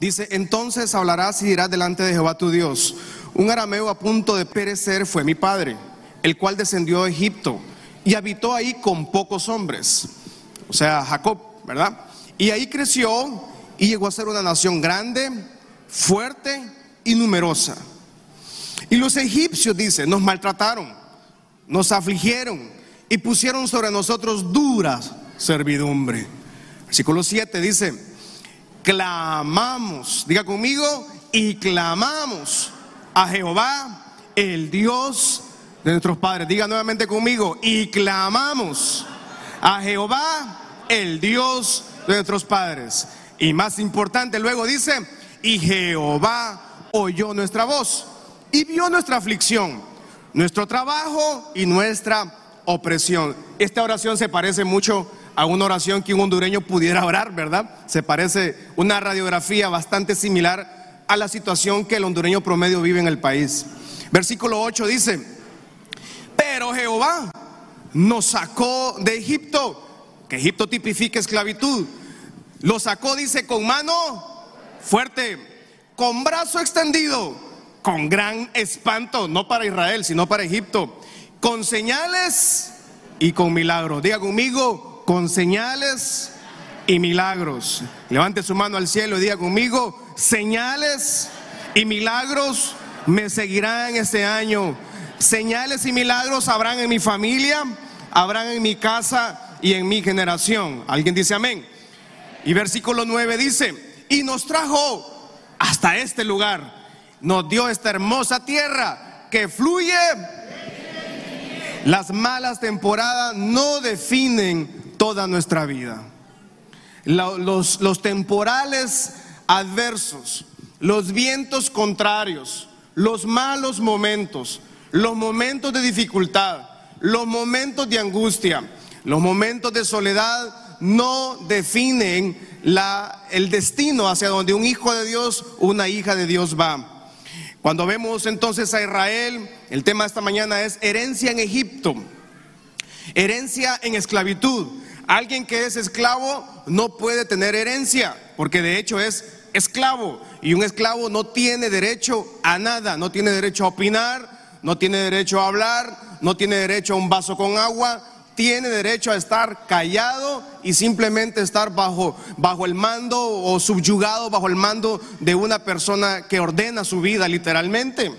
Dice, entonces hablarás y dirás delante de Jehová tu Dios, un arameo a punto de perecer fue mi padre, el cual descendió a Egipto y habitó ahí con pocos hombres, o sea, Jacob, ¿verdad? Y ahí creció y llegó a ser una nación grande, fuerte y numerosa. Y los egipcios, dice, nos maltrataron, nos afligieron y pusieron sobre nosotros dura servidumbre. Versículo 7 dice, clamamos, diga conmigo, y clamamos a Jehová, el Dios de nuestros padres. Diga nuevamente conmigo, y clamamos a Jehová, el Dios de nuestros padres. Y más importante, luego dice, y Jehová oyó nuestra voz y vio nuestra aflicción, nuestro trabajo y nuestra opresión. Esta oración se parece mucho a una oración que un hondureño pudiera orar, ¿verdad? Se parece una radiografía bastante similar a la situación que el hondureño promedio vive en el país. Versículo 8 dice, pero Jehová nos sacó de Egipto, que Egipto tipifica esclavitud. Lo sacó, dice, con mano fuerte, con brazo extendido, con gran espanto, no para Israel, sino para Egipto, con señales y con milagros. Diga conmigo, con señales y milagros. Levante su mano al cielo y diga conmigo, señales y milagros me seguirán este año. Señales y milagros habrán en mi familia, habrán en mi casa y en mi generación. ¿Alguien dice amén? Y versículo 9 dice, y nos trajo hasta este lugar, nos dio esta hermosa tierra que fluye. Las malas temporadas no definen toda nuestra vida. Los, los temporales adversos, los vientos contrarios, los malos momentos, los momentos de dificultad, los momentos de angustia, los momentos de soledad no definen la, el destino hacia donde un hijo de Dios, una hija de Dios va. Cuando vemos entonces a Israel, el tema esta mañana es herencia en Egipto, herencia en esclavitud. Alguien que es esclavo no puede tener herencia, porque de hecho es esclavo. Y un esclavo no tiene derecho a nada, no tiene derecho a opinar, no tiene derecho a hablar, no tiene derecho a un vaso con agua, tiene derecho a estar callado y simplemente estar bajo, bajo el mando o subyugado bajo el mando de una persona que ordena su vida literalmente.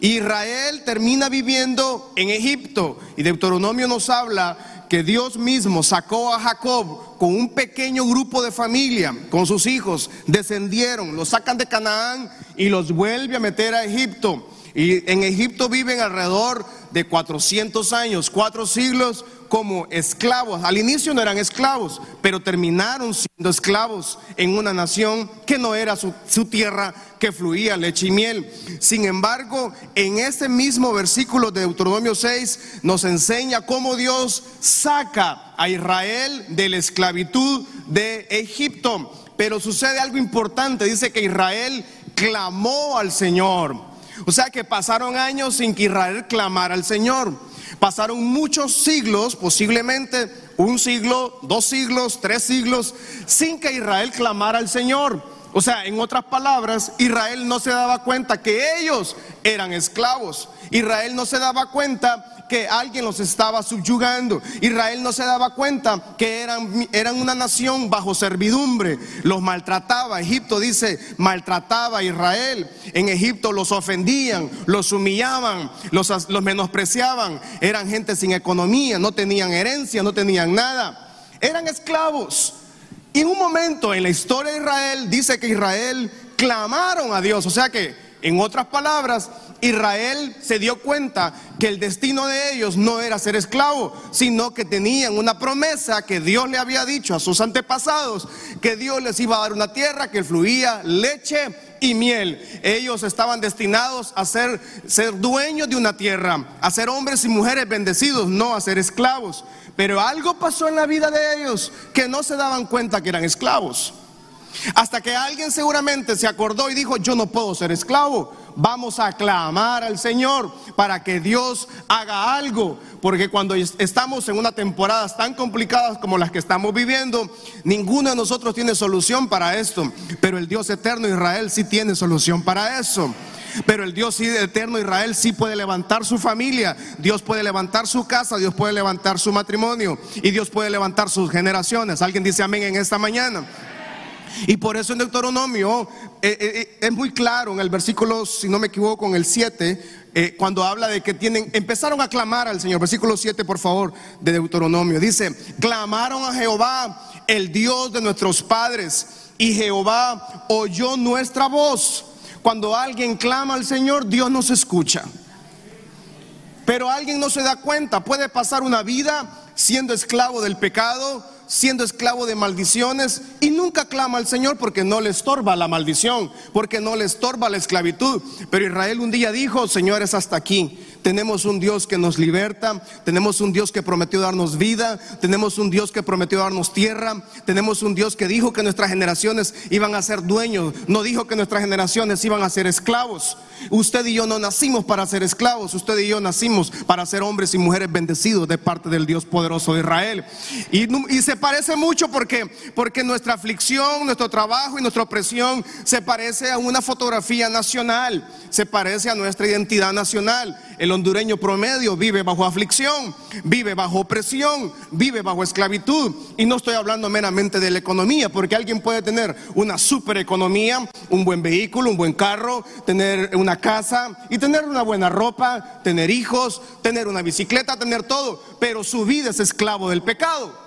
Israel termina viviendo en Egipto y Deuteronomio nos habla que Dios mismo sacó a Jacob con un pequeño grupo de familia, con sus hijos, descendieron, los sacan de Canaán y los vuelve a meter a Egipto. Y en Egipto viven alrededor de 400 años, cuatro siglos como esclavos. Al inicio no eran esclavos, pero terminaron siendo esclavos en una nación que no era su, tierra, que fluía leche y miel. Sin embargo, en ese mismo versículo de Deuteronomio 6 nos enseña cómo Dios saca a Israel de la esclavitud de Egipto. Pero sucede algo importante, dice que Israel clamó al Señor. O sea que pasaron años sin que Israel clamara al Señor. Pasaron muchos siglos, posiblemente un siglo, dos siglos, tres siglos, sin que Israel clamara al Señor. O sea, en otras palabras, Israel no se daba cuenta que ellos eran esclavos. Israel no se daba cuenta que alguien los estaba subyugando. Israel no se daba cuenta que eran, eran una nación bajo servidumbre. Los maltrataba. Egipto dice, maltrataba a Israel. En Egipto los ofendían, los humillaban, los, los menospreciaban. Eran gente sin economía, no tenían herencia, no tenían nada. Eran esclavos. Y en un momento en la historia de Israel dice que Israel clamaron a Dios. O sea que, en otras palabras, Israel se dio cuenta que el destino de ellos no era ser esclavo, sino que tenían una promesa que Dios le había dicho a sus antepasados, que Dios les iba a dar una tierra que fluía leche y miel. Ellos estaban destinados a ser, ser dueños de una tierra, a ser hombres y mujeres bendecidos, no a ser esclavos. Pero algo pasó en la vida de ellos que no se daban cuenta que eran esclavos. Hasta que alguien seguramente se acordó y dijo, yo no puedo ser esclavo. Vamos a clamar al Señor para que Dios haga algo. Porque cuando estamos en una temporada tan complicadas como las que estamos viviendo, ninguno de nosotros tiene solución para esto. Pero el Dios eterno Israel sí tiene solución para eso. Pero el Dios eterno Israel sí puede levantar su familia, Dios puede levantar su casa, Dios puede levantar su matrimonio y Dios puede levantar sus generaciones. Alguien dice amén en esta mañana. Y por eso en Deuteronomio eh, eh, eh, es muy claro en el versículo, si no me equivoco, en el 7, cuando habla de que tienen, empezaron a clamar al Señor. Versículo 7, por favor, de Deuteronomio. Dice, clamaron a Jehová, el Dios de nuestros padres, y Jehová oyó nuestra voz. Cuando alguien clama al Señor, Dios nos escucha. Pero alguien no se da cuenta, puede pasar una vida siendo esclavo del pecado, siendo esclavo de maldiciones y nunca clama al Señor porque no le estorba la maldición, porque no le estorba la esclavitud. Pero Israel un día dijo, señores, hasta aquí. Tenemos un Dios que nos liberta, tenemos un Dios que prometió darnos vida, tenemos un Dios que prometió darnos tierra, tenemos un Dios que dijo que nuestras generaciones iban a ser dueños, no dijo que nuestras generaciones iban a ser esclavos. Usted y yo no nacimos para ser esclavos, usted y yo nacimos para ser hombres y mujeres bendecidos de parte del Dios poderoso de Israel. Y, se parece mucho porque, porque nuestra aflicción, nuestro trabajo y nuestra opresión se parece a una fotografía nacional, se parece a nuestra identidad nacional. El hondureño promedio vive bajo aflicción, vive bajo opresión, vive bajo esclavitud. Y no estoy hablando meramente de la economía, porque alguien puede tener una super economía, un buen vehículo, un buen carro, tener una casa y tener una buena ropa, tener hijos, tener una bicicleta, tener todo, pero su vida es esclavo del pecado.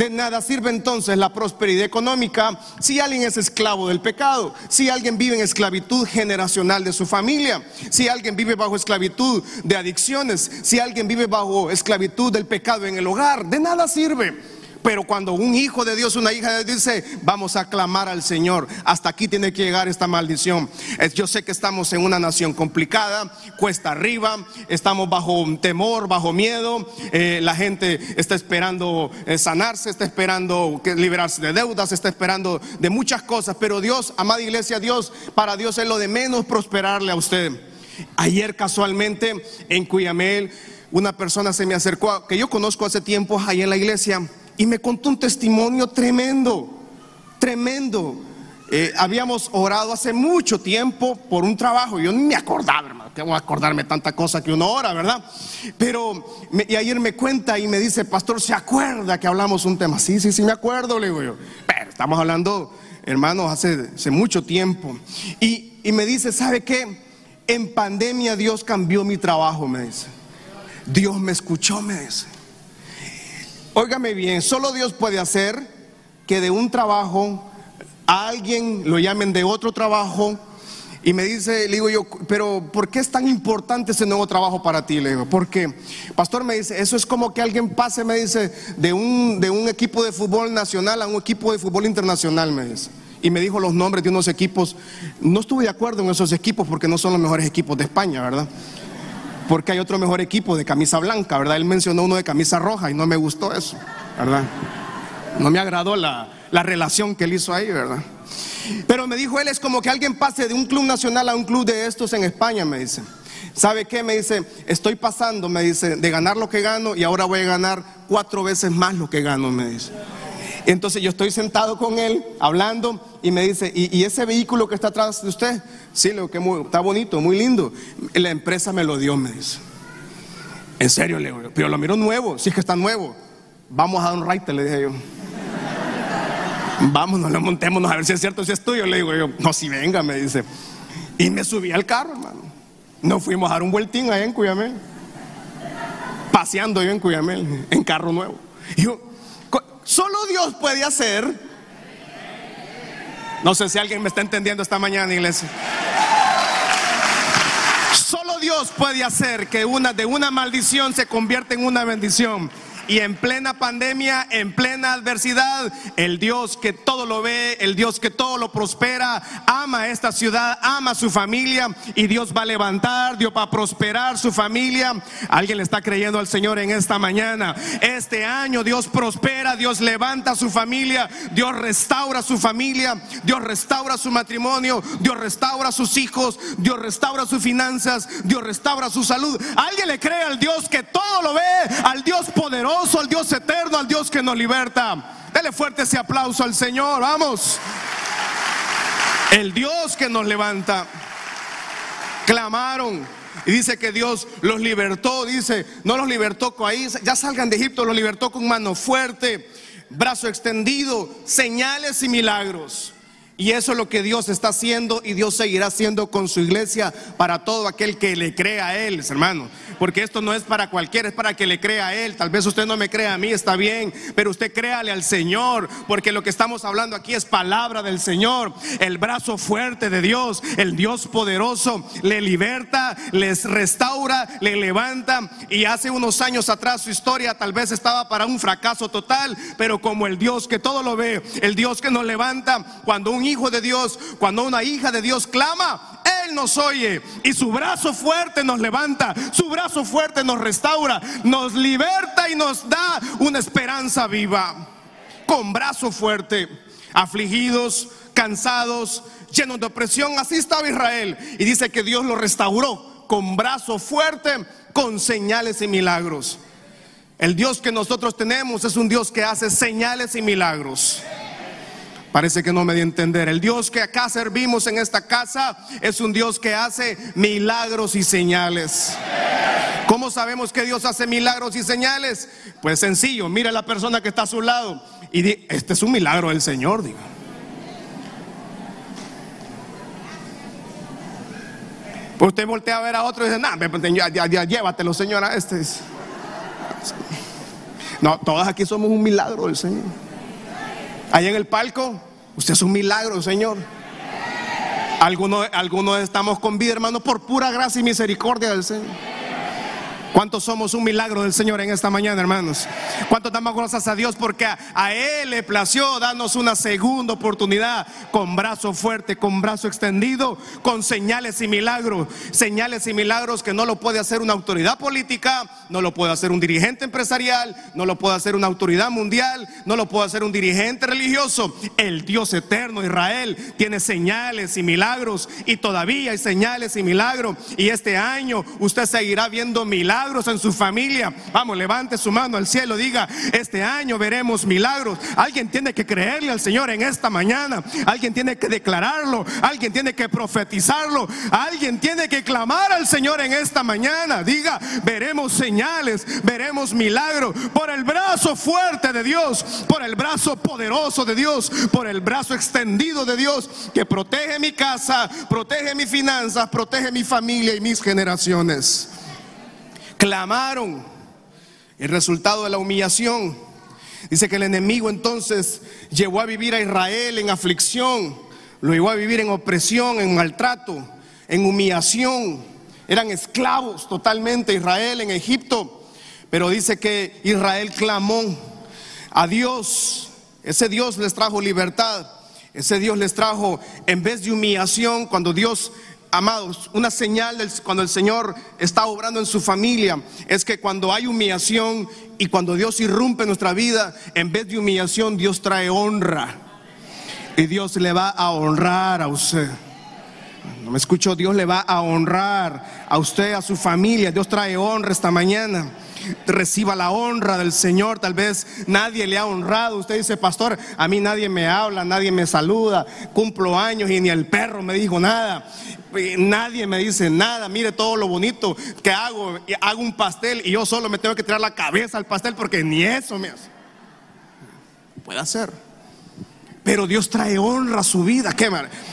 De nada sirve entonces la prosperidad económica si alguien es esclavo del pecado, si alguien vive en esclavitud generacional de su familia, si alguien vive bajo esclavitud de adicciones, si alguien vive bajo esclavitud del pecado en el hogar. De nada sirve. Pero cuando un hijo de Dios, una hija de Dios dice, vamos a clamar al Señor, hasta aquí tiene que llegar esta maldición. Yo sé que estamos en una nación complicada, cuesta arriba, estamos bajo temor, bajo miedo, eh, la gente está esperando eh, sanarse, está esperando liberarse de deudas, está esperando de muchas cosas, pero Dios, amada iglesia, Dios, para Dios es lo de menos prosperarle a usted. Ayer casualmente en Cuyamel, una persona se me acercó, que yo conozco hace tiempo ahí en la iglesia, y me contó un testimonio tremendo, tremendo. Eh, habíamos orado hace mucho tiempo por un trabajo. Yo ni me acordaba, hermano, que voy a acordarme tanta cosa que una hora, ¿verdad? Pero, y ayer me cuenta y me dice, pastor, ¿se acuerda que hablamos un tema? Sí, sí, sí, me acuerdo, le digo yo. Pero estamos hablando, hermanos, hace, hace mucho tiempo. Y, y me dice, ¿sabe qué? En pandemia Dios cambió mi trabajo, me dice. Dios me escuchó, me dice. Óigame bien, solo Dios puede hacer que de un trabajo a alguien lo llamen de otro trabajo y me dice, le digo yo, pero ¿por qué es tan importante ese nuevo trabajo para ti? Le digo, porque, pastor me dice, eso es como que alguien pase, me dice, de un, de un equipo de fútbol nacional a un equipo de fútbol internacional, me dice. Y me dijo los nombres de unos equipos. No estuve de acuerdo en esos equipos porque no son los mejores equipos de España, ¿verdad? Porque hay otro mejor equipo de camisa blanca, ¿verdad? Él mencionó uno de camisa roja y no me gustó eso, ¿verdad? No me agradó la, relación que él hizo ahí, ¿verdad? Pero me dijo él, es como que alguien pase de un club nacional a un club de estos en España, me dice. ¿Sabe qué? Me dice, estoy pasando, me dice, de ganar lo que gano y ahora voy a ganar cuatro veces más lo que gano, me dice. Entonces yo estoy sentado con él hablando y me dice, ¿y, ese vehículo que está atrás de usted? Sí, le que está bonito, muy lindo. La empresa me lo dio, me dice. En serio, le digo, pero lo miro nuevo, si es que está nuevo. Vamos a un raite, le dije yo. Vámonos, lo montémonos a ver si es cierto, si es tuyo. Le digo yo, no, si venga, me dice. Y me subí al carro, hermano. Nos fuimos a dar un vueltín allá en Cuyamel. Paseando yo en Cuyamel, en carro nuevo. Y yo, Solo Dios puede hacer. No sé si alguien me está entendiendo esta mañana, iglesia. Solo Dios puede hacer que una de una maldición se convierta en una bendición y en plena pandemia, en plena adversidad, el Dios que todo lo ve, el Dios que todo lo prospera, ama esta ciudad, ama su familia y Dios va a levantar, Dios va a prosperar su familia. Alguien le está creyendo al Señor en esta mañana. Este año Dios prospera, Dios levanta su familia, Dios restaura su familia, Dios restaura su matrimonio, Dios restaura sus hijos, Dios restaura sus finanzas, Dios restaura su salud. Alguien le cree al Dios que todo lo ve, al Dios poderoso, al Dios eterno, al Dios que nos liberta. Dele fuerte ese aplauso al Señor, vamos. El Dios que nos levanta. Clamaron. Y dice que Dios los libertó, dice, no los libertó con ahí, ya salgan de Egipto, los libertó con mano fuerte, brazo extendido, señales y milagros. Y eso es lo que Dios está haciendo y Dios seguirá haciendo con su iglesia para todo aquel que le crea a Él, hermano. Porque esto no es para cualquiera, es para que le crea a Él. Tal vez usted no me crea a mí, está bien, pero usted créale al Señor, porque lo que estamos hablando aquí es palabra del Señor. El brazo fuerte de Dios, el Dios poderoso, le liberta, les restaura, le levanta. Y hace unos años atrás su historia tal vez estaba para un fracaso total, pero como el Dios que todo lo ve, el Dios que nos levanta, cuando un hijo de Dios, cuando una hija de Dios clama, Él nos oye y su brazo fuerte nos levanta, su brazo fuerte nos restaura, nos liberta y nos da una esperanza viva. Con brazo fuerte, afligidos, cansados, llenos de opresión, así estaba Israel. Y dice que Dios lo restauró con brazo fuerte, con señales y milagros. El Dios que nosotros tenemos es un Dios que hace señales y milagros. Parece que no me di a entender. El Dios que acá servimos en esta casa es un Dios que hace milagros y señales. ¿Cómo sabemos que Dios hace milagros y señales? Pues sencillo, mira a la persona que está a su lado y di, este es un milagro del Señor, digo. Pues usted voltea a ver a otro y dice, nah, ya, ya, llévatelo, señora. Este es. No, todos aquí somos un milagro del Señor. Allá en el palco, usted es un milagro, Señor. Algunos, algunos estamos con vida, hermano, por pura gracia y misericordia del Señor. ¿Cuántos somos un milagro del Señor en esta mañana, hermanos? ¿Cuántos damos gracias a Dios porque a, Él le plació darnos una segunda oportunidad con brazo fuerte, con brazo extendido, con señales y milagros? Señales y milagros que no lo puede hacer una autoridad política, no lo puede hacer un dirigente empresarial, no lo puede hacer una autoridad mundial, no lo puede hacer un dirigente religioso. El Dios eterno, Israel, tiene señales y milagros y todavía hay señales y milagros. Y este año usted seguirá viendo milagros en su familia. Vamos, levante su mano al cielo, diga, este año veremos milagros. Alguien tiene que creerle al Señor en esta mañana. Alguien tiene que declararlo. Alguien tiene que profetizarlo. Alguien tiene que clamar al Señor en esta mañana. Diga, veremos señales, veremos milagros por el brazo fuerte de Dios, por el brazo poderoso de Dios, por el brazo extendido de Dios que protege mi casa, protege mis finanzas, protege mi familia y mis generaciones clamaron. El resultado de la humillación. Dice que el enemigo entonces llevó a vivir a Israel en aflicción, lo llevó a vivir en opresión, en maltrato, en humillación. Eran esclavos totalmente Israel en Egipto. Pero dice que Israel clamó a Dios. Ese Dios les trajo libertad. Ese Dios les trajo, en vez de humillación, cuando Dios Amados, una señal cuando el Señor está obrando en su familia es que cuando hay humillación y cuando Dios irrumpe en nuestra vida, en vez de humillación, Dios trae honra. Y Dios le va a honrar a usted. No me escucho, Dios le va a honrar a usted, a su familia. Dios trae honra esta mañana reciba la honra del Señor. Tal vez nadie le ha honrado. Usted dice, pastor, a mí nadie me habla, nadie me saluda, cumplo años y ni el perro me dijo nada. Nadie me dice nada. Mire todo lo bonito que hago. Hago un pastel y yo solo me tengo que tirar la cabeza al pastel porque ni eso me hace. Puede hacer. Pero Dios trae honra a su vida. ¿Qué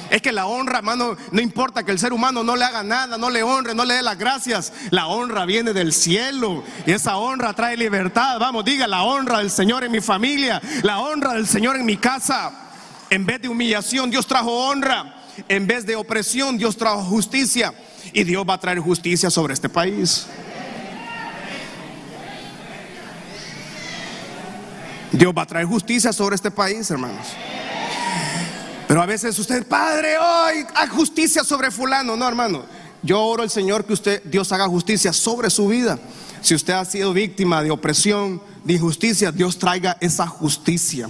Es que la honra, hermano, no importa que el ser humano no le haga nada, no le honre, no le dé las gracias. La honra viene del cielo y esa honra trae libertad. Vamos, diga la honra del Señor en mi familia, la honra del Señor en mi casa. En vez de humillación, Dios trajo honra. En vez de opresión, Dios trajo justicia. Y Dios va a traer justicia sobre este país. Dios va a traer justicia sobre este país, hermanos. Pero a veces usted, Padre, hoy hay justicia sobre fulano. No, hermano. Yo oro al Señor que usted, Dios haga justicia sobre su vida. Si usted ha sido víctima de opresión, de injusticia, Dios traiga esa justicia.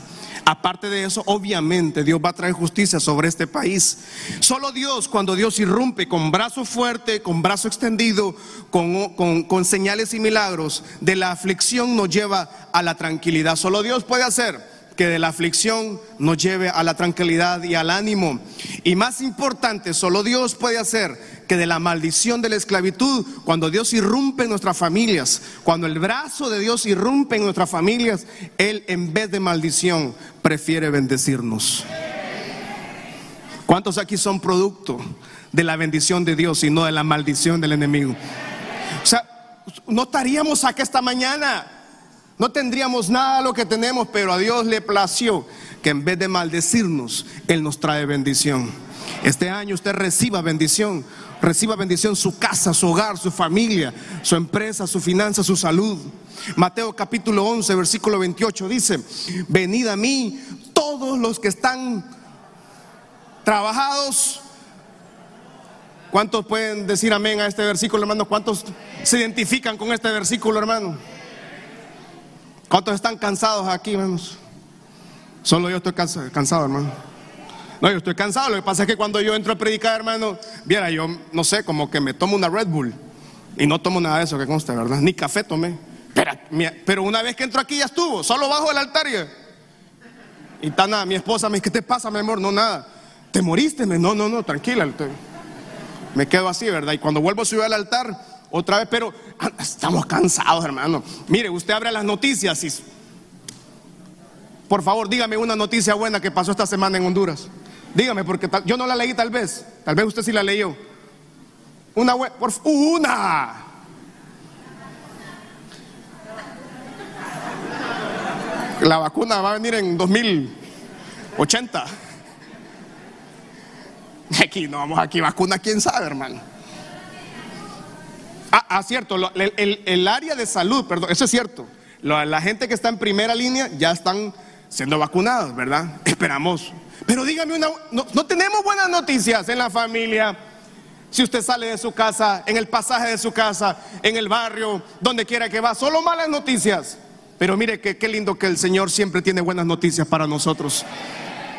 Aparte de eso, obviamente Dios va a traer justicia sobre este país. Solo Dios, cuando Dios irrumpe con brazo fuerte, con brazo extendido, con, señales y milagros, de la aflicción nos lleva a la tranquilidad. Solo Dios puede hacer que de la aflicción nos lleve a la tranquilidad y al ánimo. Y más importante, solo Dios puede hacer que de la maldición de la esclavitud, cuando Dios irrumpe en nuestras familias, cuando el brazo de Dios irrumpe en nuestras familias, Él en vez de maldición prefiere bendecirnos. ¿Cuántos aquí son producto de la bendición de Dios y no de la maldición del enemigo? O sea, no estaríamos aquí esta mañana. No tendríamos nada lo que tenemos, pero a Dios le plació que en vez de maldecirnos, Él nos trae bendición. Este año usted reciba bendición Reciba bendición su casa, su hogar, su familia, su empresa, su finanza, su salud. Mateo capítulo 11, versículo 28 dice, venid a mí todos los que están trabajados. ¿Cuántos pueden decir amén a este versículo, hermano? ¿Cuántos se identifican con este versículo, hermano? ¿Cuántos están cansados aquí, hermanos? Solo yo estoy cansado, hermano. No, yo estoy cansado. Lo que pasa es que cuando yo entro a predicar, hermano, viera, yo no sé, como que me tomo una Red Bull. Y no tomo nada de eso, que consta, ¿verdad? Ni café tomé. Pero, pero una vez que entro aquí ya estuvo, solo bajo el altar y. Está nada, mi esposa me dice, ¿qué te pasa, mi amor? No, nada. ¿Te moriste? No, no, no, tranquila. Me quedo así, ¿verdad? Y cuando vuelvo a subir al altar, otra vez, pero estamos cansados, hermano. Mire, usted abre las noticias y. Por favor, dígame una noticia buena que pasó esta semana en Honduras. Dígame, porque yo no la leí tal vez. Tal vez usted sí la leyó. Una, por, una. La vacuna va a venir en 2080. Aquí no vamos, aquí vacuna, quién sabe, hermano. Ah, ah cierto, el, área de salud, perdón, eso es cierto. La, gente que está en primera línea ya están siendo vacunados, ¿verdad? Esperamos pero dígame una, no, tenemos buenas noticias en la familia. Si usted sale de su casa, en el pasaje de su casa, en el barrio, donde quiera que va, solo malas noticias. Pero mire que qué lindo que el Señor siempre tiene buenas noticias para nosotros.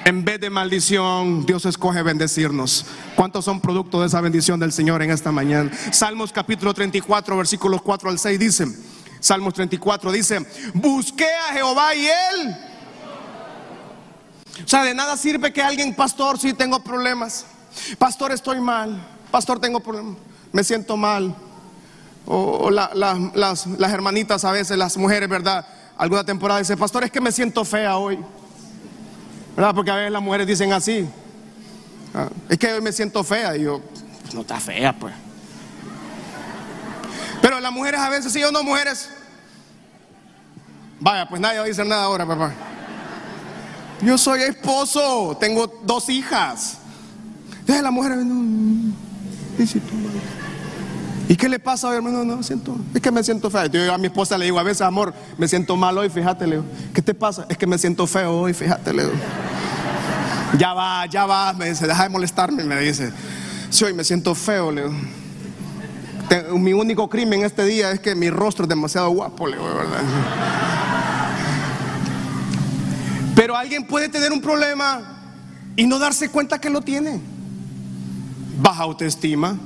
En vez de maldición, Dios escoge bendecirnos. ¿Cuántos son producto de esa bendición del Señor en esta mañana? Salmos capítulo 34, versículos 4 al 6 dice, Salmos 34 dice, busqué a Jehová y él o sea, de nada sirve que alguien, pastor, si tengo problemas. Pastor, estoy mal. Pastor, tengo problemas. Me siento mal. O, las, hermanitas a veces, las mujeres, ¿verdad? Alguna temporada dice, pastor, es que me siento fea hoy. ¿Verdad? Porque a veces las mujeres dicen así. Ah, es que hoy me siento fea. Y yo, pues no está fea, pues. Pero las mujeres a veces, sí o no, mujeres. Vaya, pues nadie va a decir nada ahora, papá. Yo soy esposo, tengo dos hijas. Entonces la mujer, ¿y qué le pasa hoy, hermano? No, siento, es que me siento feo. Yo a mi esposa le digo a veces, amor, me siento mal hoy, fíjate, Leo. ¿Qué te pasa? Es que me siento feo hoy, fíjate, Leo. Ya va, ya va, me dice, deja de molestarme, me dice. Sí, hoy me siento feo, Leo. Mi único crimen este día es que mi rostro es demasiado guapo, Leo, ¿verdad? Pero alguien puede tener un problema y no darse cuenta que lo tiene. Baja autoestima,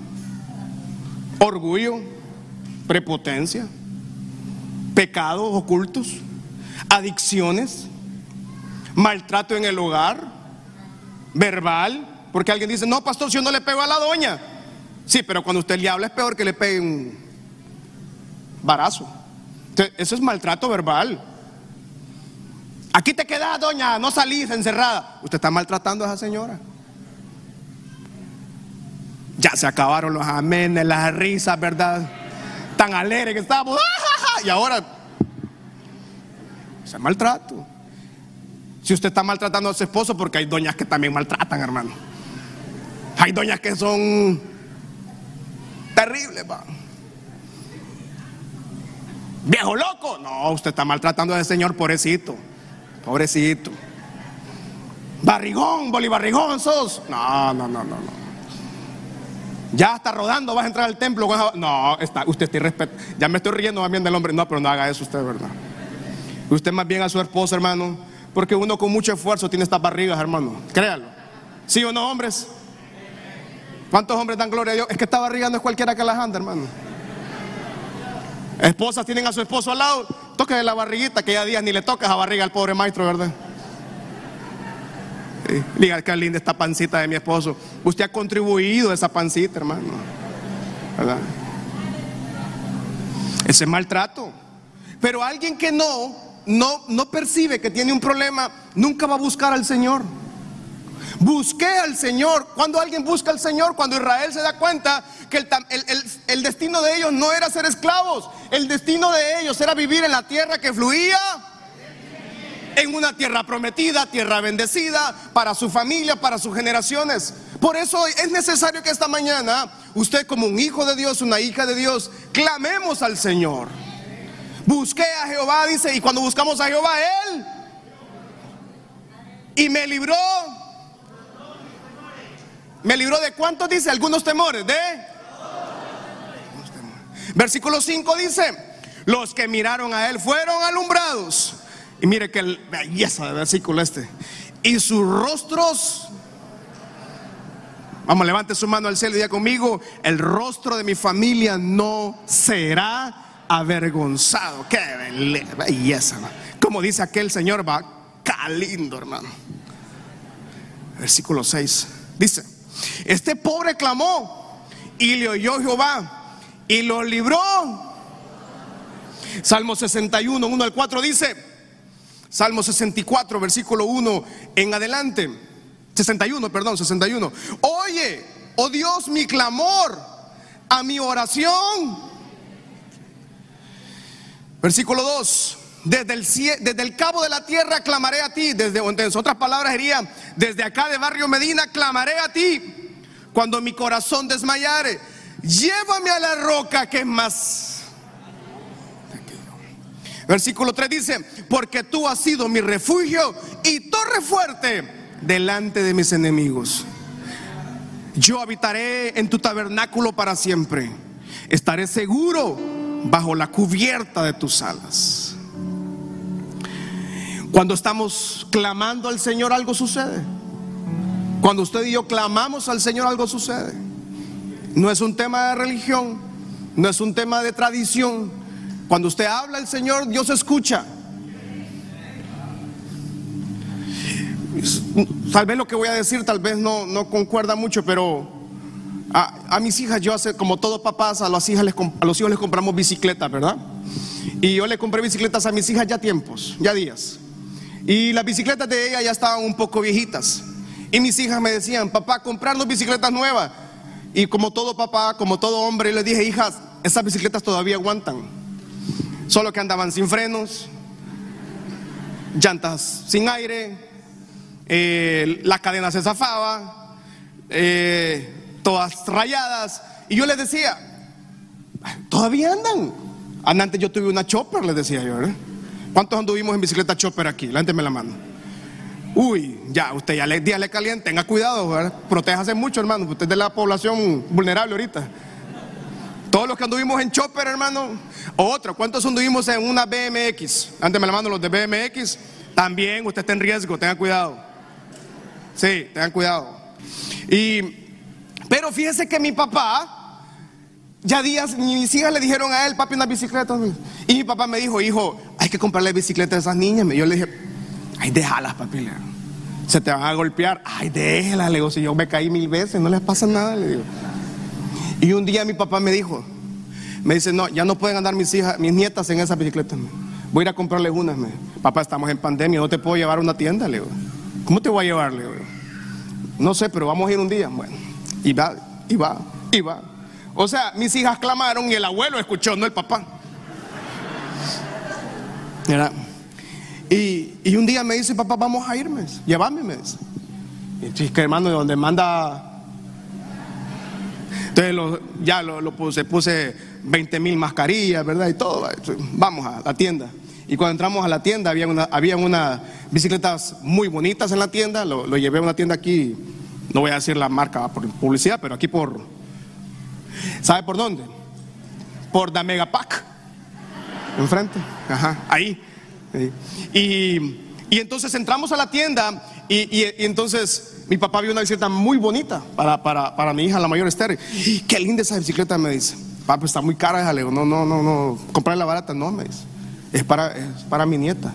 orgullo, prepotencia, pecados ocultos, adicciones, maltrato en el hogar, verbal, porque alguien dice, no, pastor, si yo no le pego a la doña. Sí, pero cuando usted le habla es peor que le pegue un barazo. eso es maltrato verbal. Aquí te quedas, doña, no salís encerrada. Usted está maltratando a esa señora. Ya se acabaron los amenes, las risas, ¿verdad? Tan alegres que estábamos. Y ahora, se maltrato. Si usted está maltratando a su esposo, porque hay doñas que también maltratan, hermano. Hay doñas que son terribles, va. Viejo loco. No, usted está maltratando a ese señor, pobrecito. pobrecito. Barrigón, bolivarrigón sos. No, no, no, no, no. Ya está rodando, vas a entrar al templo. No, está, usted está respeto. Ya me estoy riendo bien del hombre. No, pero no haga eso usted, ¿verdad? Usted más bien a su esposa, hermano. Porque uno con mucho esfuerzo tiene estas barrigas, hermano. Créalo. ¿Sí o no, hombres? ¿Cuántos hombres dan gloria a Dios? Es que esta barriga no es cualquiera que las anda, hermano. Esposas tienen a su esposo al lado. Toque la barriguita, que ya días ni le toca esa barriga al pobre maestro, ¿verdad? Diga que linda esta pancita de mi esposo. Usted ha contribuido a esa pancita, hermano. Ese maltrato. Pero alguien que no, no, no percibe que tiene un problema, nunca va a buscar al Señor. Busqué al Señor. Cuando alguien busca al Señor, cuando Israel se da cuenta que el, destino de ellos no era ser esclavos, el destino de ellos era vivir en la tierra que fluía en una tierra prometida, tierra bendecida para su familia, para sus generaciones. Por eso es necesario que esta mañana usted como un hijo de Dios, una hija de Dios, clamemos al Señor. Busqué a Jehová, dice, y cuando buscamos a Jehová, Él, y me libró. ¿Me libró de cuántos dice? Algunos temores, de... Versículo 5 dice, los que miraron a Él fueron alumbrados. Y mire que belleza de versículo este. Y sus rostros, vamos, levante su mano al cielo y diga conmigo, el rostro de mi familia no será avergonzado. Qué belleza. Como dice aquel señor, va, qué lindo hermano. Versículo 6. Dice, este pobre clamó y le oyó Jehová y lo libró. Salmo 61, 1 al 4 dice, Salmo 64, versículo 1 en adelante. 61, perdón, 61. Oye, oh Dios, mi clamor, a mi oración. Versículo 2. Desde el, desde el cabo de la tierra clamaré a ti. Desde, en otras palabras sería, desde acá de Barrio Medina clamaré a ti. Cuando mi corazón desmayare, llévame a la roca que es más Versículo 3 dice, porque tú has sido mi refugio y torre fuerte delante de mis enemigos. Yo habitaré en tu tabernáculo para siempre. Estaré seguro bajo la cubierta de tus alas. Cuando estamos clamando al Señor algo sucede. Cuando usted y yo clamamos al Señor algo sucede. No es un tema de religión, no es un tema de tradición, cuando usted habla al Señor, Dios escucha. Tal vez lo que voy a decir, tal vez no, no concuerda mucho, pero a, mis hijas, yo hace como todos papás, a, las hijas les, a los hijos les compramos bicicletas, ¿verdad? Y yo le compré bicicletas a mis hijas ya tiempos, ya días. Y las bicicletas de ella ya estaban un poco viejitas. Y mis hijas me decían, papá, comprarnos bicicletas nuevas. Y como todo papá, como todo hombre, le dije, hijas, esas bicicletas todavía aguantan. Solo que andaban sin frenos, llantas sin aire, eh, la cadena se zafaba, eh, todas rayadas. Y yo les decía, todavía andan. Antes yo tuve una chopper, les decía yo. ¿Cuántos anduvimos en bicicleta chopper aquí? Lánteme la mano. Uy, ya, usted ya le, día le caliente, tenga cuidado, ¿verdad? protéjase mucho, hermano. Usted es de la población vulnerable ahorita. Todos los que anduvimos en Chopper, hermano. Otro, ¿cuántos anduvimos en una BMX? Antes me la mando los de BMX. También usted está en riesgo, tengan cuidado. Sí, tengan cuidado. Y, pero fíjese que mi papá, ya días, mis hijas le dijeron a él, papi, una bicicleta. Y mi papá me dijo, hijo, hay que comprarle bicicleta a esas niñas. Y yo le dije, ay, déjalas, papi. Se te van a golpear. Ay, déjalas. Le digo, si yo me caí mil veces, no les pasa nada. Le digo. Y un día mi papá me dijo, me dice, no, ya no pueden andar mis hijas, mis nietas en esa bicicleta. Voy a ir a comprarle unas. Papá, estamos en pandemia, no te puedo llevar a una tienda, le digo. ¿Cómo te voy a llevar? Le No sé, pero vamos a ir un día. Bueno, y va, y va, y va. O sea, mis hijas clamaron y el abuelo escuchó, no el papá. Y, y, un día me dice, papá, vamos a irme, llévame, me dice. Y que hermano, de donde manda entonces ya lo, puse, puse 20 mil mascarillas, ¿verdad? Y todo. Vamos a la tienda. Y cuando entramos a la tienda, había, una, había unas bicicletas muy bonitas en la tienda. Lo, lo llevé a una tienda aquí, no voy a decir la marca por publicidad, pero aquí por. ¿Sabe por dónde? Por Da Megapack. Enfrente. Ajá, ahí. Y, y entonces entramos a la tienda y- y entonces mi papá vio una bicicleta muy bonita para, para, para mi hija, la mayor Esther. Qué linda esa bicicleta, me dice. Papá, está muy cara, esa. Le digo, no, no, no, no, comprarla barata, no, me dice. Es para, es para mi nieta.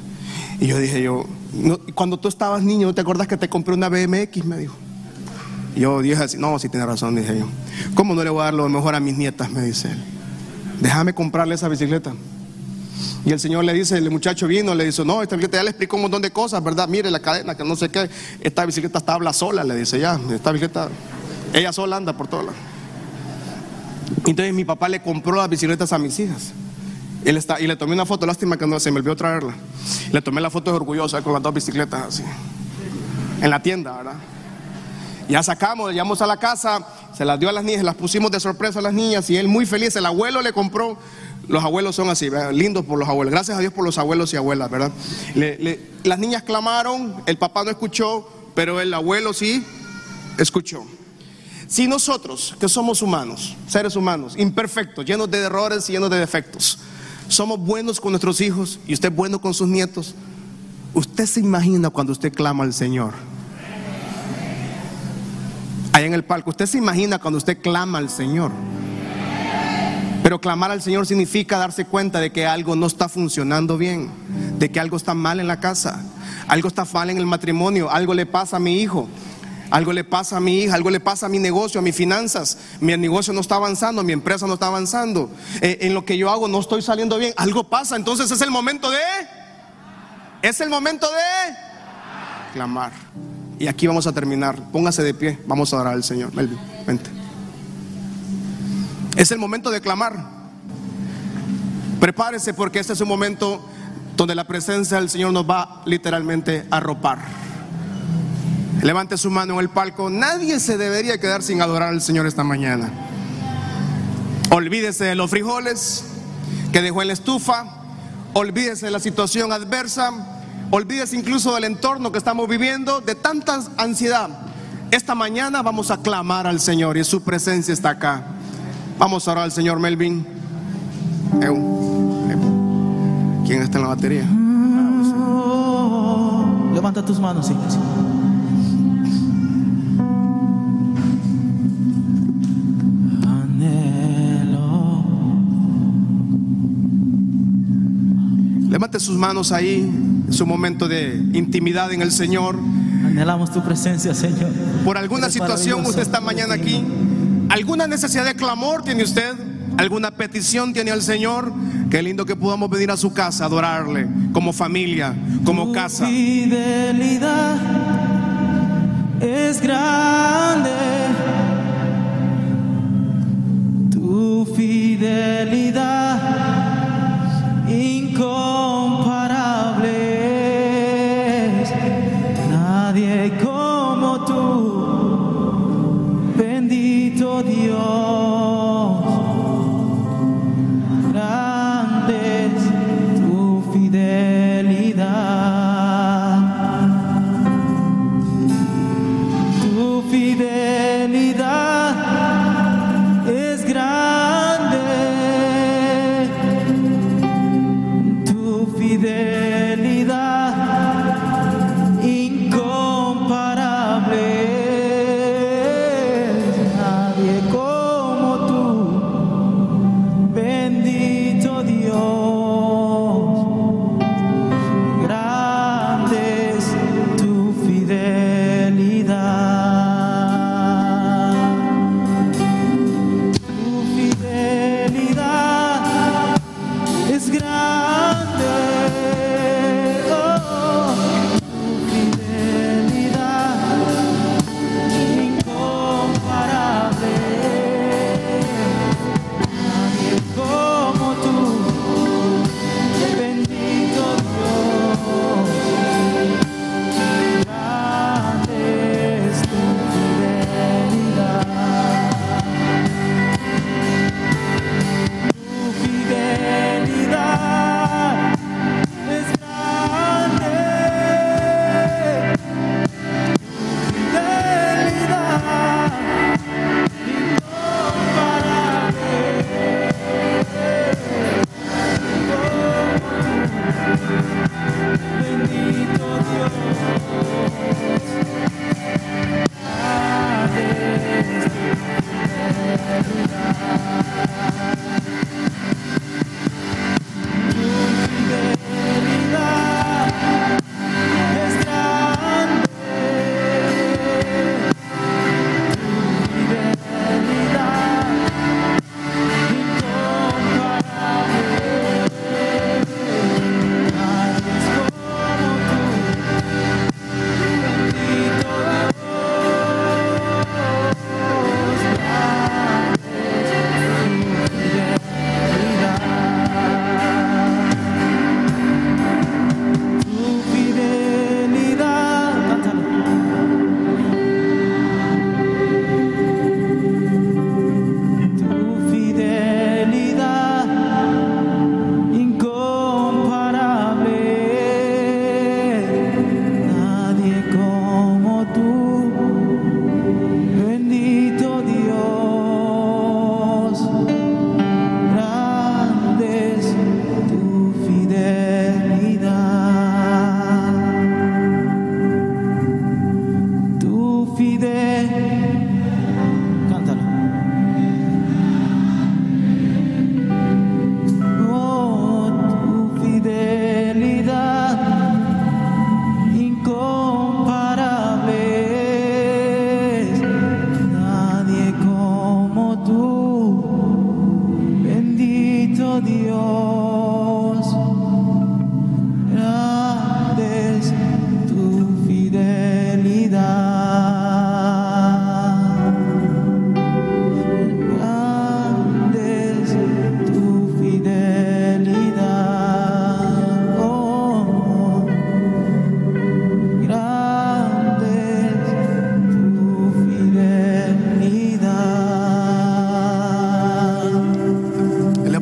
Y yo dije, yo, no, cuando tú estabas niño, ¿no te acuerdas que te compré una BMX? Me dijo. Yo dije así, no, sí tiene razón, dije yo. ¿Cómo no le voy a dar lo mejor a mis nietas? Me dice él. Déjame comprarle esa bicicleta. Y el Señor le dice, el muchacho vino, le dice, no, esta bicicleta ya le explicó un montón de cosas, ¿verdad? Mire la cadena, que no sé qué. Esta bicicleta está habla sola, le dice ya. Esta bicicleta, ella sola anda por todas. Entonces mi papá le compró las bicicletas a mis hijas. Él está, y le tomé una foto, lástima que no se me olvidó traerla. Le tomé la foto orgullosa con las dos bicicletas así. En la tienda, ¿verdad? Ya sacamos, llegamos a la casa, se las dio a las niñas, las pusimos de sorpresa a las niñas y él muy feliz, el abuelo le compró, los abuelos son así, lindos por los abuelos, gracias a Dios por los abuelos y abuelas, ¿verdad? Las niñas clamaron, el papá no escuchó, pero el abuelo sí escuchó. Si nosotros, que somos humanos, seres humanos, imperfectos, llenos de errores y llenos de defectos, somos buenos con nuestros hijos y usted es bueno con sus nietos, usted se imagina cuando usted clama al Señor allá en el palco. Usted se imagina cuando usted clama al Señor. Pero clamar al Señor significa darse cuenta de que algo no está funcionando bien, de que algo está mal en la casa, algo está mal en el matrimonio, algo le pasa a mi hijo, algo le pasa a mi hija, algo le pasa a mi negocio, a mis finanzas, mi negocio no está avanzando, mi empresa no está avanzando, eh, en lo que yo hago no estoy saliendo bien, algo pasa, entonces es el momento de, es el momento de clamar. Y aquí vamos a terminar. Póngase de pie. Vamos a orar al Señor. Melvin, vente. Es el momento de clamar. Prepárese porque este es un momento donde la presencia del Señor nos va literalmente a arropar. Levante su mano en el palco. Nadie se debería quedar sin adorar al Señor esta mañana. Olvídese de los frijoles que dejó en la estufa. Olvídese de la situación adversa. Olvídese incluso del entorno que estamos viviendo, de tanta ansiedad. Esta mañana vamos a clamar al Señor y su presencia está acá. Vamos a orar al Señor Melvin. ¿Quién está en la batería? Levanta tus manos, iglesia. Anhelo. Levante sus manos ahí, en su momento de intimidad en el Señor. Anhelamos tu presencia, Señor. Por alguna Eres situación usted está mañana aquí. ¿Alguna necesidad de clamor tiene usted? ¿Alguna petición tiene al Señor? Qué lindo que podamos venir a su casa adorarle como familia, como Tu casa. fidelidad es grande.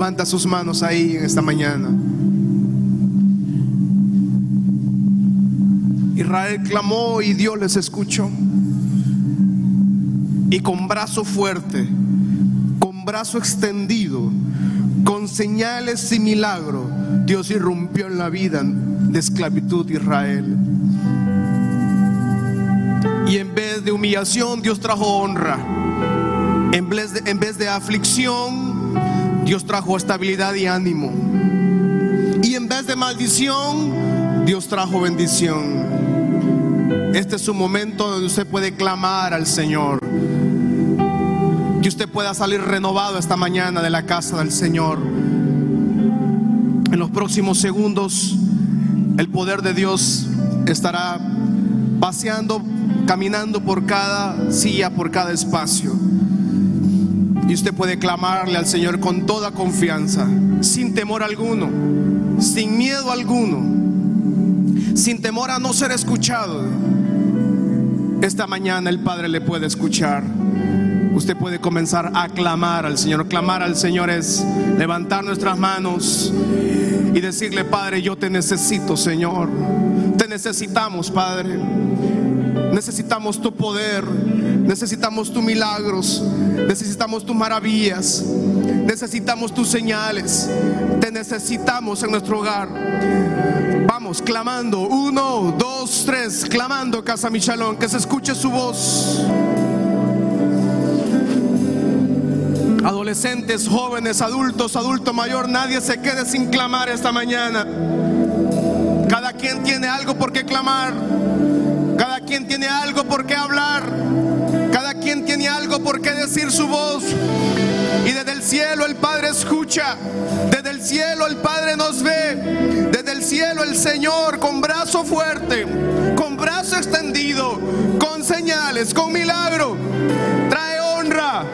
Levanta sus manos ahí en esta mañana. Israel clamó y Dios les escuchó. Y con brazo fuerte, con brazo extendido, con señales y milagro, Dios irrumpió en la vida de esclavitud de Israel. Y en vez de humillación, Dios trajo honra. En vez de, en vez de aflicción, Dios trajo estabilidad y ánimo. Y en vez de maldición, Dios trajo bendición. Este es su momento donde usted puede clamar al Señor. Que usted pueda salir renovado esta mañana de la casa del Señor. En los próximos segundos, el poder de Dios estará paseando, caminando por cada silla, por cada espacio. Y usted puede clamarle al Señor con toda confianza, sin temor alguno, sin miedo alguno, sin temor a no ser escuchado. Esta mañana el Padre le puede escuchar. Usted puede comenzar a clamar al Señor. Clamar al Señor es levantar nuestras manos y decirle, Padre, yo te necesito, Señor. Te necesitamos, Padre. Necesitamos tu poder, necesitamos tus milagros, necesitamos tus maravillas, necesitamos tus señales, te necesitamos en nuestro hogar. Vamos, clamando, uno, dos, tres, clamando, Casa Michalón, que se escuche su voz. Adolescentes, jóvenes, adultos, adulto mayor, nadie se quede sin clamar esta mañana. Cada quien tiene algo por qué clamar. Cada quien tiene algo por qué hablar. Cada quien tiene algo por qué decir su voz. Y desde el cielo el Padre escucha. Desde el cielo el Padre nos ve. Desde el cielo el Señor con brazo fuerte, con brazo extendido, con señales, con milagro. Trae honra.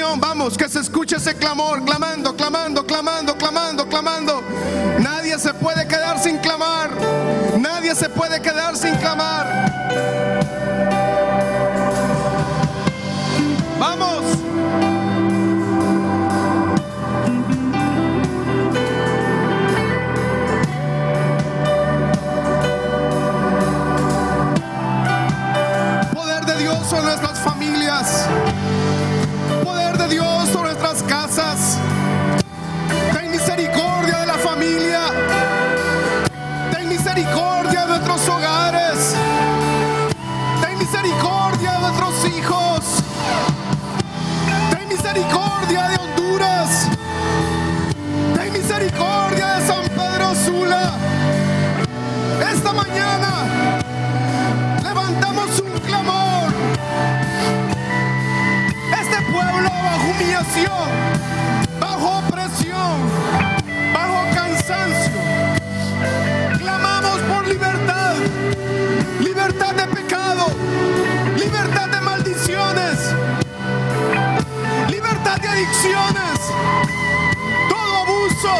Vamos, que se escuche ese clamor. Clamando, clamando, clamando, clamando, clamando. Nadie se puede quedar sin clamar. Nadie se puede quedar sin clamar. Vamos. Poder de Dios sobre nuestras familias. Casas. Ten misericordia de la familia. Ten misericordia de nuestros hogares. Ten misericordia de nuestros hijos. Ten misericordia de Honduras. Ten misericordia de San Pedro Sula. Esta mañana bajo opresión, bajo cansancio. Clamamos por libertad, libertad de pecado, libertad de maldiciones, libertad de adicciones, todo abuso,